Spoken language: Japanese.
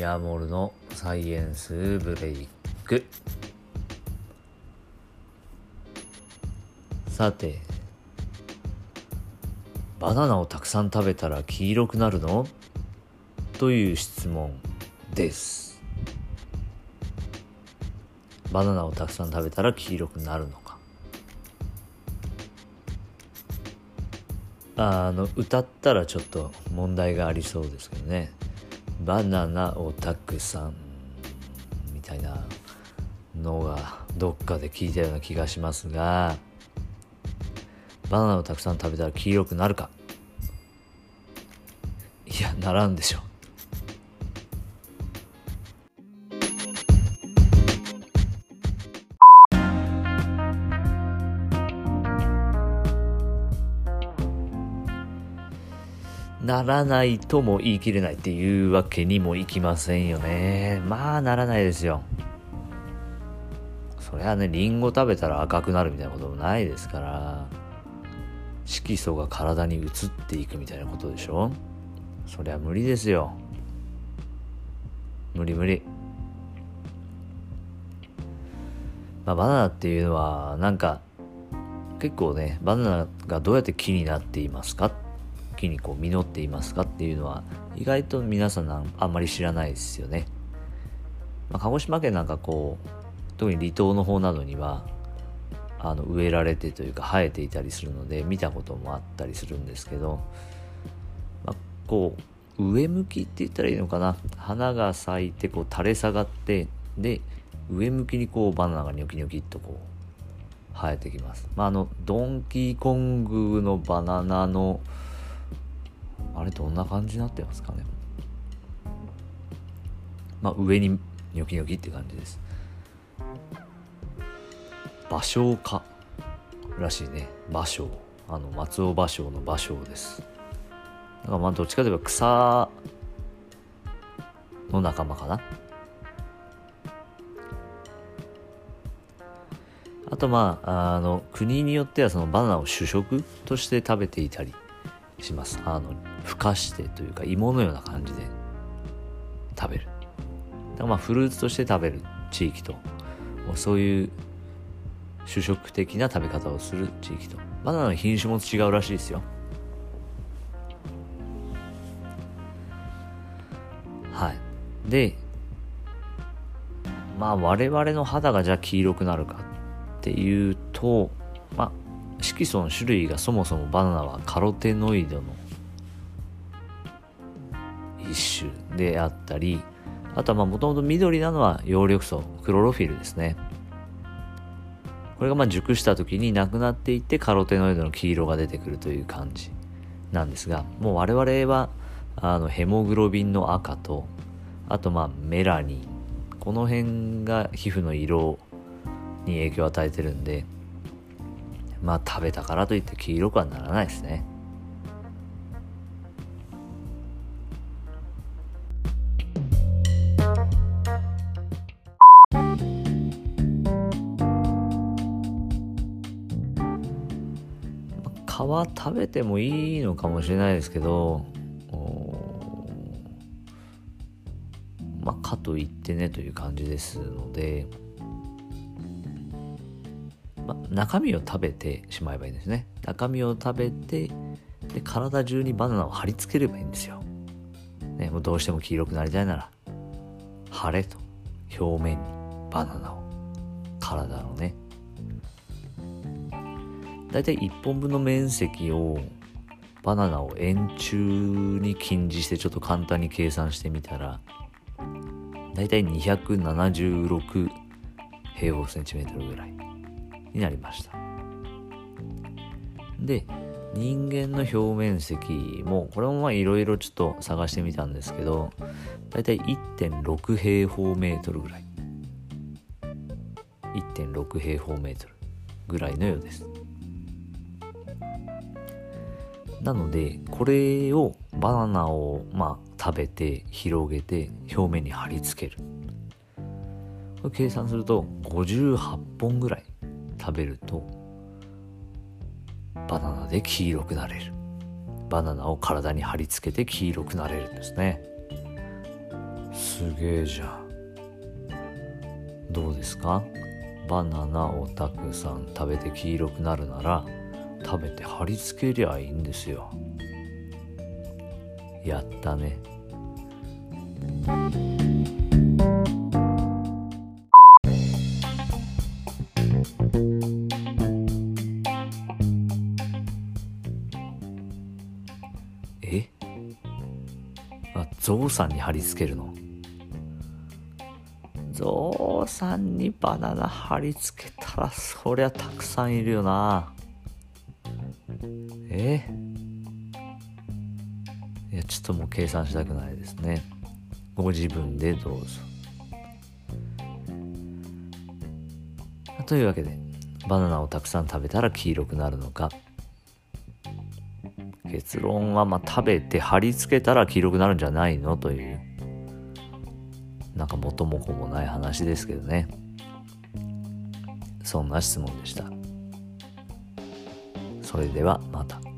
ヤモルのサイエンスブレイク。さてバナナをたくさん食べたら黄色くなるの？という質問です。バナナをたくさん食べたら黄色くなるのか？あの歌ったらちょっと問題がありそうですけどね。バナナをたくさん。みたいなのがどっかで聞いたような気がしますがバナナをたくさん食べたら黄色くなるか？いやならんでしょう。ならないとも言い切れないっていうわけにもいきませんよね。まあならないですよ。そりゃねリンゴ食べたら赤くなるみたいなこともないですから。色素が体に移っていくみたいなことでしょ。そりゃ無理ですよ。無理無理。まあバナナっていうのはなんか結構ねバナナがどうやって木になっていますか木にこう実っていますかっていうのは意外と皆さんあんまり知らないですよね、まあ、鹿児島県なんかこう特に離島の方などにはあの植えられてというか生えていたりするので見たこともあったりするんですけど、まあ、こう上向きって言ったらいいのかな花が咲いてこう垂れ下がってで上向きにこうバナナがニョキニョキっとこう生えてきます。まあ、あのドンキーコングのバナナのあれどんな感じになってますかね。まあ上にニョキニョキって感じです。芭蕉花らしいね。芭蕉。あの松尾芭蕉の芭蕉です。だからまあどっちかといえば草の仲間かな。あとまああの国によってはそのバナナを主食として食べていたりします。あのふかしてというか芋のような感じで食べる。だからまあフルーツとして食べる地域とそういう主食的な食べ方をする地域と。バナナの品種も違うらしいですよ。はい。でまあ我々の肌がじゃあ黄色くなるかっていうとまあ色素の種類がそもそもバナナはカロテノイドの一種であったりあとはもともと緑なのは葉緑素クロロフィルですね。これがまあ熟した時になくなっていってカロテノイドの黄色が出てくるという感じなんですがもう我々はあのヘモグロビンの赤とあとまあメラニン。この辺が皮膚の色に影響を与えてるんでまあ食べたからといって黄色くはならないですね。皮食べてもいいのかもしれないですけどまあかといってねという感じですのでまあ、中身を食べてしまえばいいんですね。中身を食べてで体中にバナナを貼り付ければいいんですよ、ね、もうどうしても黄色くなりたいなら貼れと。表面にバナナを。体のね。だいたい1本分の面積をバナナを円柱に近似してちょっと簡単に計算してみたらだいたい276平方センチメートルぐらいになりました。で人間の表面積もこれもまあいろいろちょっと探してみたんですけどだいたい1.6平方メートルぐらい。1.6平方メートルぐらいのようです。なのでこれをバナナをまあ食べて広げて表面に貼り付ける。計算すると58本ぐらい食べるとバナナで黄色くなれる。バナナを体に貼り付けて黄色くなれるんですね。すげえじゃん。どうですか？バナナをたくさん食べて黄色くなるなら食べて貼り付けりゃいいんですよ。やったね。え？あゾウさんに貼り付けるの？ゾウさんにバナナ貼り付けたらそりゃたくさんいるよな。え？いやちょっともう計算したくないですね。ご自分でどうぞ。というわけでバナナをたくさん食べたら黄色くなるのか。結論はまあ食べて貼り付けたら黄色くなるんじゃないの？というなんか元も子もない話ですけどね。そんな質問でした。それではまた。